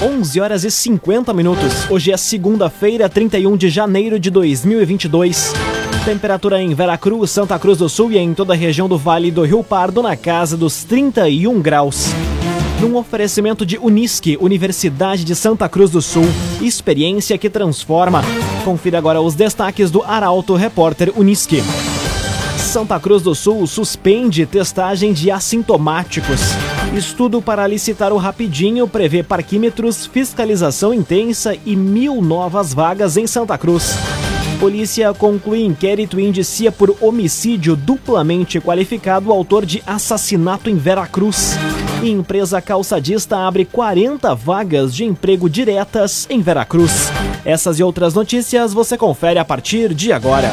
11 horas e 50 minutos. Hoje é segunda-feira, 31 de janeiro de 2022. Temperatura em Veracruz, Santa Cruz do Sul e em toda a região do Vale do Rio Pardo na casa dos 31 graus. Num oferecimento de Unisque, Universidade de Santa Cruz do Sul, experiência que transforma. Confira agora os destaques do Arauto Repórter Unisque. Santa Cruz do Sul suspende testagem de assintomáticos. Estudo para licitar o Rapidinho prevê parquímetros, fiscalização intensa e mil novas vagas em Santa Cruz. Polícia conclui inquérito e indicia por homicídio duplamente qualificado autor de assassinato em Veracruz. E empresa calçadista abre 40 vagas de emprego diretas em Veracruz. Essas e outras notícias você confere a partir de agora.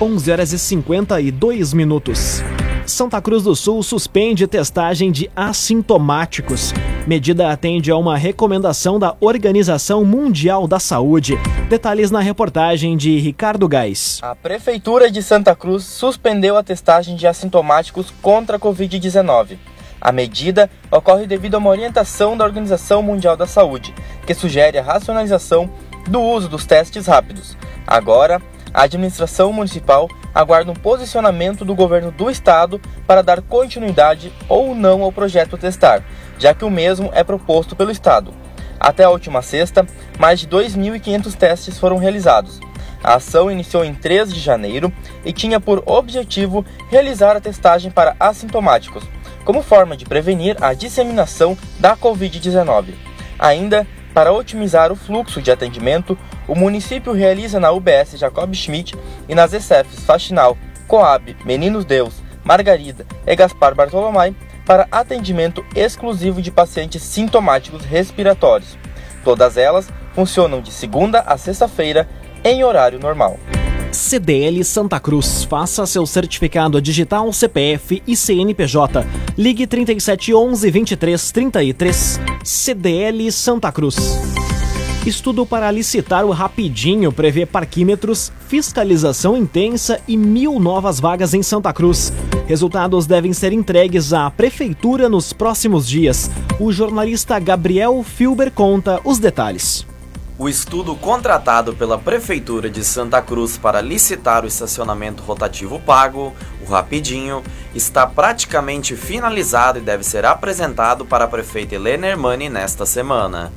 11 horas e 52 minutos. Santa Cruz do Sul suspende testagem de assintomáticos. Medida atende a uma recomendação da Organização Mundial da Saúde. Detalhes na reportagem de Ricardo Gás. A Prefeitura de Santa Cruz suspendeu a testagem de assintomáticos contra a Covid-19. A medida ocorre devido a uma orientação da Organização Mundial da Saúde, que sugere a racionalização do uso dos testes rápidos. Agora, a administração municipal aguarda um posicionamento do governo do estado para dar continuidade ou não ao projeto Testar, já que o mesmo é proposto pelo estado. Até a última sexta, mais de 2.500 testes foram realizados. A ação iniciou em 3 de janeiro e tinha por objetivo realizar a testagem para assintomáticos, como forma de prevenir a disseminação da Covid-19. Ainda, para otimizar o fluxo de atendimento, o município realiza na UBS Jacob Schmidt e nas ECFs Faxinal, Coab, Meninos Deus, Margarida e Gaspar Bartolomai para atendimento exclusivo de pacientes sintomáticos respiratórios. Todas elas funcionam de segunda a sexta-feira em horário normal. CDL Santa Cruz. Faça seu certificado digital CPF e CNPJ. Ligue 3711 2333. CDL Santa Cruz. Estudo para licitar o Rapidinho prevê parquímetros, fiscalização intensa e mil novas vagas em Santa Cruz. Resultados devem ser entregues à Prefeitura nos próximos dias. O jornalista Gabriel Filber conta os detalhes. O estudo contratado pela Prefeitura de Santa Cruz para licitar o estacionamento rotativo pago, o Rapidinho, está praticamente finalizado e deve ser apresentado para a prefeita Helena Hermani nesta semana.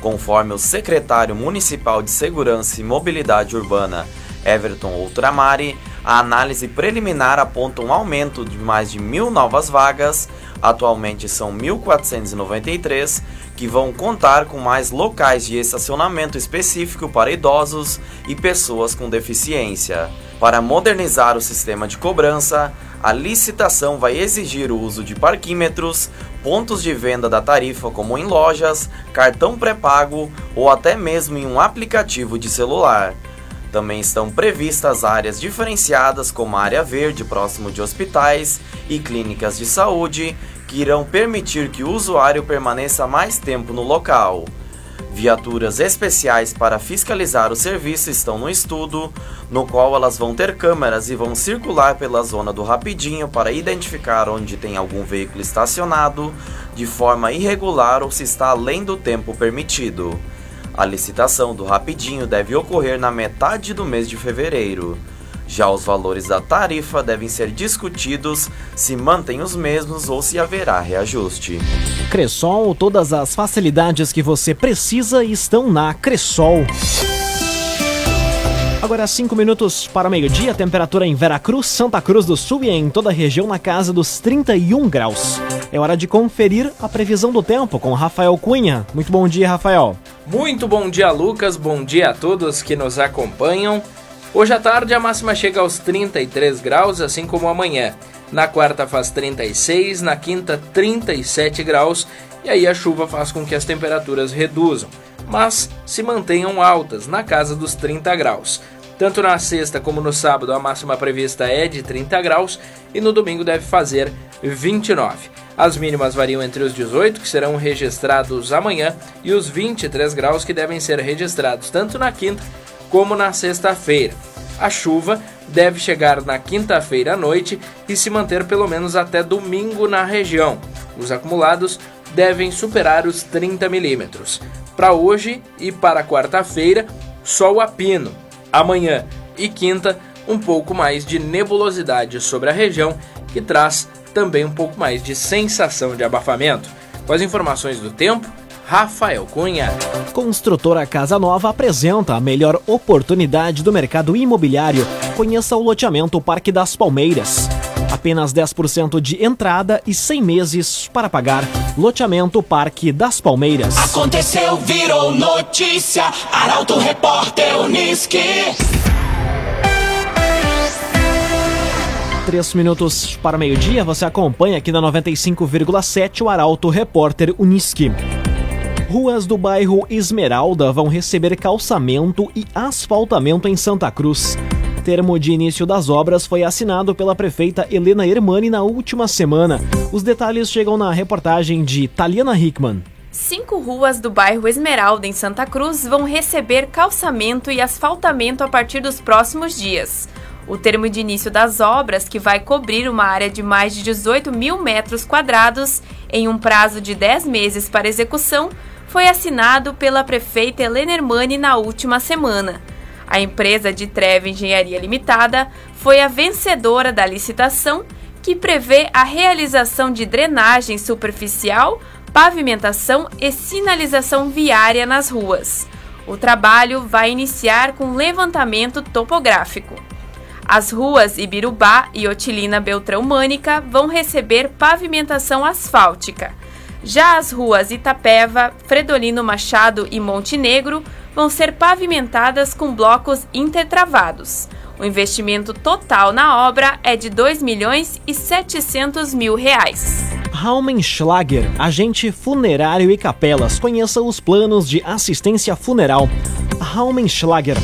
Conforme o secretário municipal de Segurança e Mobilidade Urbana, Everton Outramari, a análise preliminar aponta um aumento de mais de mil novas vagas, atualmente são 1.493, que vão contar com mais locais de estacionamento específico para idosos e pessoas com deficiência. Para modernizar o sistema de cobrança, a licitação vai exigir o uso de parquímetros, pontos de venda da tarifa como em lojas, cartão pré-pago ou até mesmo em um aplicativo de celular. Também estão previstas áreas diferenciadas como área verde próximo de hospitais e clínicas de saúde, que irão permitir que o usuário permaneça mais tempo no local. Viaturas especiais para fiscalizar o serviço estão no estudo, no qual elas vão ter câmeras e vão circular pela zona do Rapidinho para identificar onde tem algum veículo estacionado de forma irregular ou se está além do tempo permitido. A licitação do Rapidinho deve ocorrer na metade do mês de fevereiro. Já os valores da tarifa devem ser discutidos se mantêm os mesmos ou se haverá reajuste. Cressol, todas as facilidades que você precisa estão na Cressol. Agora 5 minutos para meio-dia, temperatura em Veracruz, Santa Cruz do Sul e em toda a região na casa dos 31 graus. É hora de conferir a previsão do tempo com Rafael Cunha. Muito bom dia, Rafael. Muito bom dia, Lucas. Bom dia a todos que nos acompanham. Hoje à tarde a máxima chega aos 33 graus, assim como amanhã. Na quarta faz 36, na quinta 37 graus e aí a chuva faz com que as temperaturas reduzam, mas se mantenham altas, na casa dos 30 graus. Tanto na sexta como no sábado a máxima prevista é de 30 graus e no domingo deve fazer 29. As mínimas variam entre os 18, que serão registrados amanhã, e os 23 graus, que devem ser registrados tanto na quinta como na sexta-feira. A chuva deve chegar na quinta-feira à noite e se manter pelo menos até domingo na região. Os acumulados devem superar os 30 milímetros. Para hoje e para quarta-feira, sol a pino. Amanhã e quinta, um pouco mais de nebulosidade sobre a região, que traz também um pouco mais de sensação de abafamento. Com as informações do tempo, Rafael Cunha. Construtora Casa Nova apresenta a melhor oportunidade do mercado imobiliário. Conheça o loteamento Parque das Palmeiras. Apenas 10% de entrada e 100 meses para pagar. Loteamento Parque das Palmeiras. Aconteceu, virou notícia. Arauto Repórter Uniski. Três minutos para meio-dia, você acompanha aqui na 95,7 o Arauto Repórter Uniski. Ruas do bairro Esmeralda vão receber calçamento e asfaltamento em Santa Cruz. Termo de início das obras foi assinado pela prefeita Helena Hermani na última semana. Os detalhes chegam na reportagem de Taliana Hickman. Cinco ruas do bairro Esmeralda, em Santa Cruz, vão receber calçamento e asfaltamento a partir dos próximos dias. O termo de início das obras, que vai cobrir uma área de mais de 18 mil metros quadrados em um prazo de 10 meses para execução, foi assinado pela prefeita Helena Hermani na última semana. A empresa de Treve Engenharia Limitada foi a vencedora da licitação, que prevê a realização de drenagem superficial, pavimentação e sinalização viária nas ruas. O trabalho vai iniciar com levantamento topográfico. As ruas Ibirubá e Otilina Beltrão Mânica vão receber pavimentação asfáltica. Já as ruas Itapeva, Fredolino Machado e Montenegro vão ser pavimentadas com blocos intertravados. O investimento total na obra é de 2 milhões e 700 mil reais. Raumenschlager, agente funerário e capelas. Conheça os planos de assistência funeral. Raumenschlager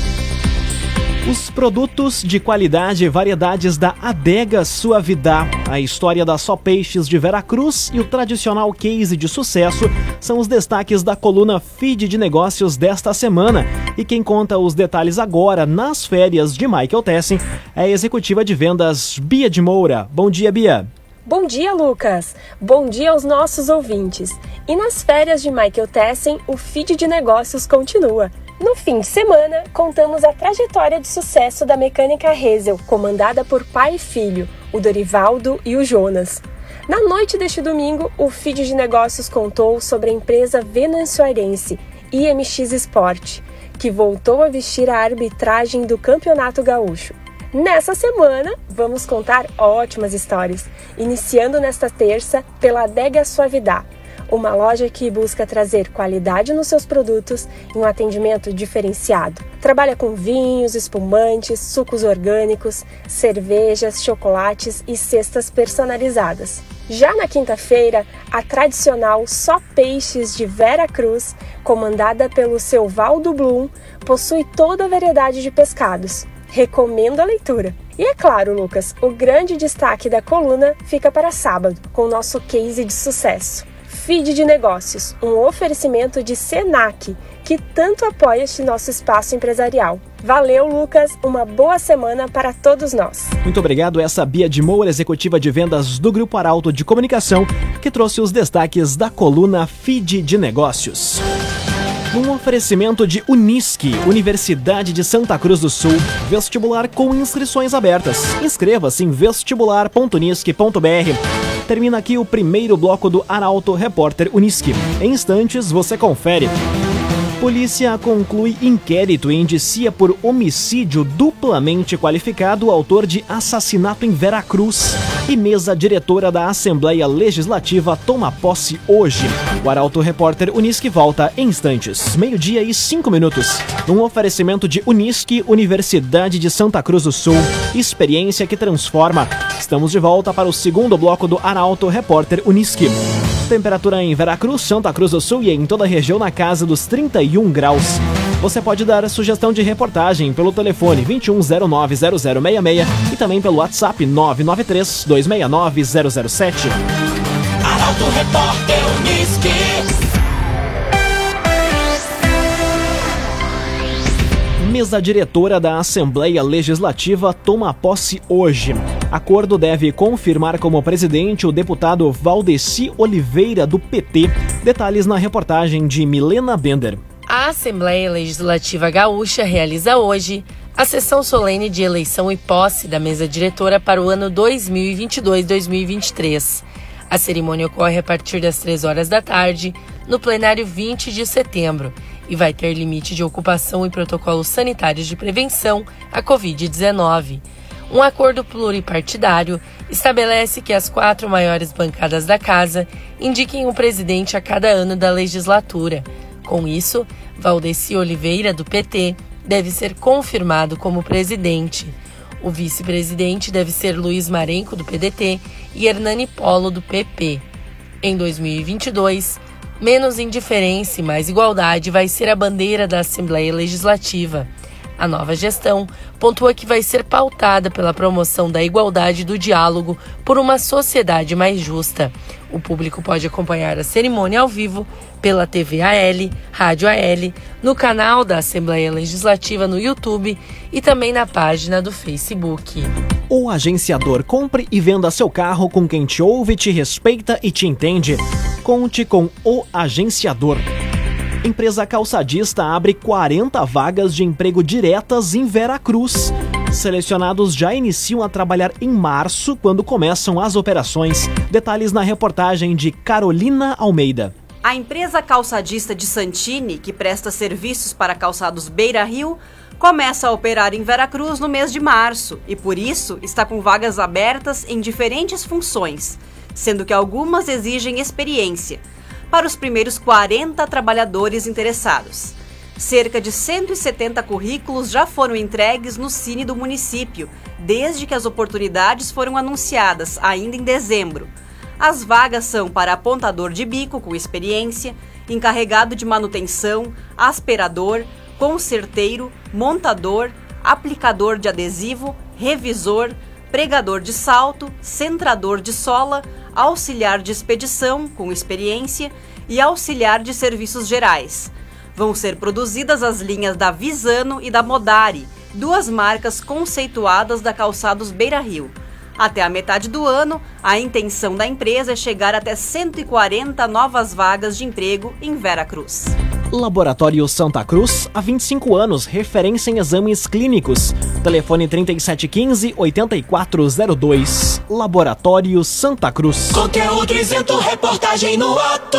os produtos de qualidade e variedades da Adega Suavidá, a história da Só Peixes de Veracruz e o tradicional case de sucesso são os destaques da coluna Feed de Negócios desta semana. E quem conta os detalhes agora, nas férias de Michael Tessin, é a executiva de vendas Bia de Moura. Bom dia, Bia. Bom dia, Lucas! Bom dia aos nossos ouvintes! E nas férias de Michael Tessen, o feed de negócios continua. No fim de semana, contamos a trajetória de sucesso da mecânica Hazel, comandada por pai e filho, o Dorivaldo e o Jonas. Na noite deste domingo, o feed de negócios contou sobre a empresa venezuelense IMX Sport, que voltou a vestir a arbitragem do Campeonato Gaúcho. Nessa semana, vamos contar ótimas histórias, iniciando nesta terça pela Adega Suavidade uma loja que busca trazer qualidade nos seus produtos e um atendimento diferenciado. Trabalha com vinhos, espumantes, sucos orgânicos, cervejas, chocolates e cestas personalizadas. Já na quinta-feira, a tradicional Só Peixes de Vera Cruz, comandada pelo seu Valdo Blum, possui toda a variedade de pescados. Recomendo a leitura. E é claro, Lucas, o grande destaque da coluna fica para sábado, com o nosso case de sucesso. Feed de Negócios, um oferecimento de Senac, que tanto apoia este nosso espaço empresarial. Valeu, Lucas. Uma boa semana para todos nós. Muito obrigado. Essa Bia de Moura, executiva de vendas do Grupo Arauto de Comunicação, que trouxe os destaques da coluna Feed de Negócios. Um oferecimento de Unisque, Universidade de Santa Cruz do Sul, vestibular com inscrições abertas. Inscreva-se em vestibular.unisque.br termina aqui o primeiro bloco do Arauto Repórter Uniski. Em instantes, você confere. Polícia conclui inquérito e indicia por homicídio duplamente qualificado o autor de assassinato em Veracruz. E mesa diretora da Assembleia Legislativa toma posse hoje. O Arauto Repórter Unisque volta em instantes. Meio-dia e cinco minutos. Um oferecimento de Unisque, Universidade de Santa Cruz do Sul. Experiência que transforma. Estamos de volta para o segundo bloco do Arauto Repórter Unisque. Temperatura em Veracruz, Santa Cruz do Sul e em toda a região na casa dos 31 graus. Você pode dar a sugestão de reportagem pelo telefone 21090066 e também pelo WhatsApp 993 269 007. Arauto Repórter Uniski. Mesa diretora da Assembleia Legislativa toma posse hoje. Acordo deve confirmar como presidente o deputado Valdeci Oliveira, do PT. Detalhes na reportagem de Milena Bender. A Assembleia Legislativa Gaúcha realiza hoje a sessão solene de eleição e posse da mesa diretora para o ano 2022-2023. A cerimônia ocorre a partir das 3 horas da tarde, no plenário 20 de setembro e vai ter limite de ocupação e protocolos sanitários de prevenção à Covid-19. Um acordo pluripartidário estabelece que as quatro maiores bancadas da Casa indiquem um presidente a cada ano da legislatura. Com isso, Valdeci Oliveira, do PT, deve ser confirmado como presidente. O vice-presidente deve ser Luiz Marenco, do PDT, e Hernani Polo, do PP. Em 2022, Menos indiferença e mais igualdade vai ser a bandeira da Assembleia Legislativa. A nova gestão pontua que vai ser pautada pela promoção da igualdade e do diálogo por uma sociedade mais justa. O público pode acompanhar a cerimônia ao vivo pela TV AL, Rádio AL, no canal da Assembleia Legislativa no YouTube e também na página do Facebook. O agenciador compre e venda seu carro com quem te ouve, te respeita e te entende. Conte com o agenciador. Empresa calçadista abre 40 vagas de emprego diretas em Veracruz. Selecionados já iniciam a trabalhar em março, quando começam as operações. Detalhes na reportagem de Carolina Almeida. A empresa calçadista de Santini, que presta serviços para calçados Beira Rio, começa a operar em Veracruz no mês de março e, por isso, está com vagas abertas em diferentes funções sendo que algumas exigem experiência, para os primeiros 40 trabalhadores interessados. Cerca de 170 currículos já foram entregues no Cine do município, desde que as oportunidades foram anunciadas, ainda em dezembro. As vagas são para apontador de bico com experiência, encarregado de manutenção, aspirador, concerteiro, montador, aplicador de adesivo, revisor, pregador de salto, centrador de sola, auxiliar de expedição, com experiência, e auxiliar de serviços gerais. Vão ser produzidas as linhas da Visano e da Modari, duas marcas conceituadas da Calçados Beira Rio. Até a metade do ano, a intenção da empresa é chegar até 140 novas vagas de emprego em Vera Cruz. Laboratório Santa Cruz, há 25 anos, referência em exames clínicos. Telefone 3715-8402. Laboratório Santa Cruz. Conteúdo isento, reportagem no ato.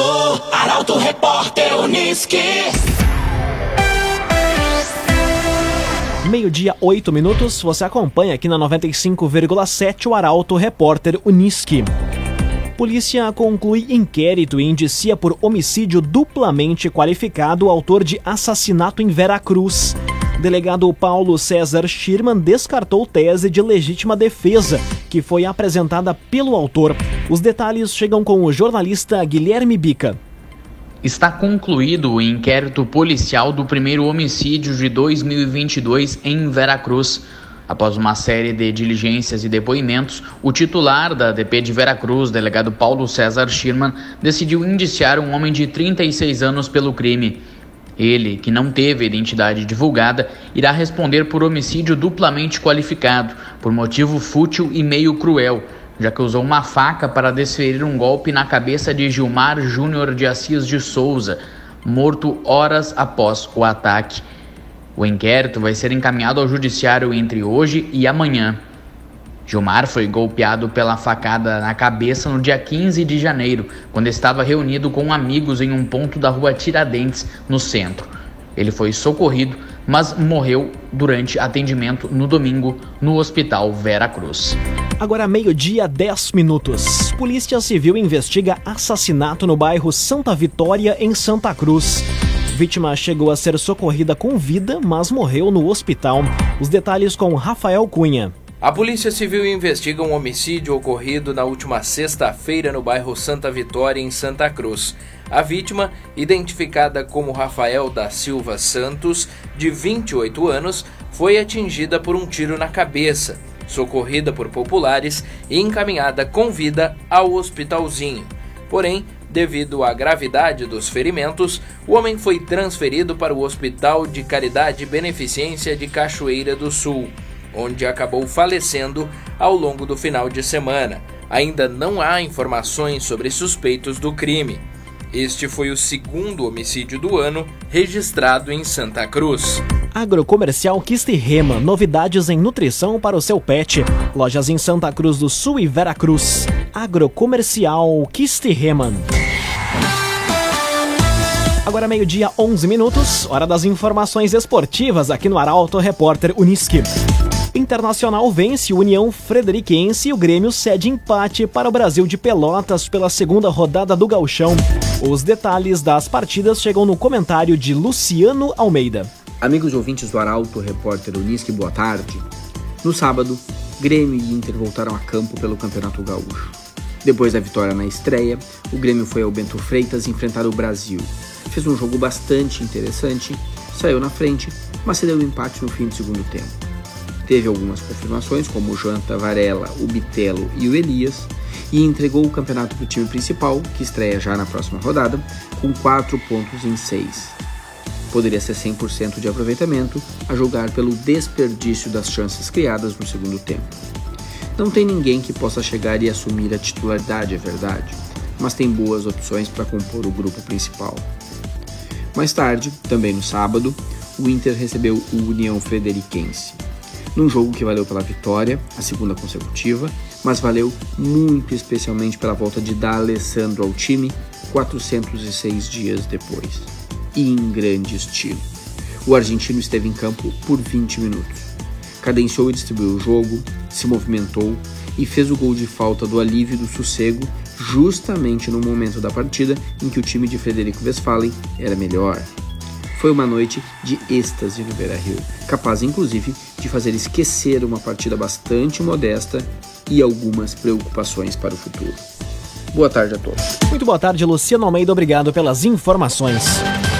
Arauto Repórter Uniski. Meio-dia, 8 minutos. Você acompanha aqui na 95,7 o Arauto Repórter Uniski. Polícia conclui inquérito e indicia por homicídio duplamente qualificado o autor de assassinato em Veracruz. Delegado Paulo César Schirman descartou tese de legítima defesa, que foi apresentada pelo autor. Os detalhes chegam com o jornalista Guilherme Bica. Está concluído o inquérito policial do primeiro homicídio de 2022 em Veracruz. Após uma série de diligências e depoimentos, o titular da DP de Veracruz, delegado Paulo César Schirman, decidiu indiciar um homem de 36 anos pelo crime. Ele, que não teve identidade divulgada, irá responder por homicídio duplamente qualificado, por motivo fútil e meio cruel, já que usou uma faca para desferir um golpe na cabeça de Gilmar Júnior de Assis de Souza, morto horas após o ataque. O inquérito vai ser encaminhado ao judiciário entre hoje e amanhã. Gilmar foi golpeado pela facada na cabeça no dia 15 de janeiro, quando estava reunido com amigos em um ponto da rua Tiradentes, no centro. Ele foi socorrido, mas morreu durante atendimento no domingo no Hospital Vera Cruz. Agora meio-dia, 10 minutos. Polícia Civil investiga assassinato no bairro Santa Vitória, em Santa Cruz. Vítima chegou a ser socorrida com vida, mas morreu no hospital. Os detalhes com Rafael Cunha. A Polícia Civil investiga um homicídio ocorrido na última sexta-feira no bairro Santa Vitória, em Santa Cruz. A vítima, identificada como Rafael da Silva Santos, de 28 anos, foi atingida por um tiro na cabeça, socorrida por populares e encaminhada com vida ao hospitalzinho. Porém, devido à gravidade dos ferimentos, o homem foi transferido para o Hospital de Caridade e Beneficência de Cachoeira do Sul onde acabou falecendo ao longo do final de semana. Ainda não há informações sobre suspeitos do crime. Este foi o segundo homicídio do ano registrado em Santa Cruz. Agrocomercial Kisterrema, novidades em nutrição para o seu pet. Lojas em Santa Cruz do Sul e Veracruz. Agrocomercial Kisterrema. Agora meio-dia, 11 minutos, hora das informações esportivas aqui no Arauto Repórter Uniski. Internacional vence União Frederiquense e o Grêmio cede empate para o Brasil de Pelotas pela segunda rodada do Gauchão. Os detalhes das partidas chegam no comentário de Luciano Almeida. Amigos ouvintes do Arauto, repórter Unisque, boa tarde. No sábado, Grêmio e Inter voltaram a campo pelo Campeonato Gaúcho. Depois da vitória na estreia, o Grêmio foi ao Bento Freitas enfrentar o Brasil. Fez um jogo bastante interessante, saiu na frente, mas cedeu o um empate no fim do segundo tempo. Teve algumas confirmações, como o Janta Varela, o Bitelo e o Elias, e entregou o campeonato para o time principal, que estreia já na próxima rodada, com 4 pontos em 6. Poderia ser 100% de aproveitamento, a julgar pelo desperdício das chances criadas no segundo tempo. Não tem ninguém que possa chegar e assumir a titularidade, é verdade, mas tem boas opções para compor o grupo principal. Mais tarde, também no sábado, o Inter recebeu o União Frederiquense num jogo que valeu pela vitória, a segunda consecutiva, mas valeu muito especialmente pela volta de D'Alessandro ao time 406 dias depois. E em grande estilo. O argentino esteve em campo por 20 minutos. Cadenciou e distribuiu o jogo, se movimentou e fez o gol de falta do alívio e do sossego justamente no momento da partida em que o time de Frederico Westphalen era melhor. Foi uma noite de êxtase no Beira Rio, capaz inclusive de fazer esquecer uma partida bastante modesta e algumas preocupações para o futuro. Boa tarde a todos. Muito boa tarde, Luciano Almeida. Obrigado pelas informações.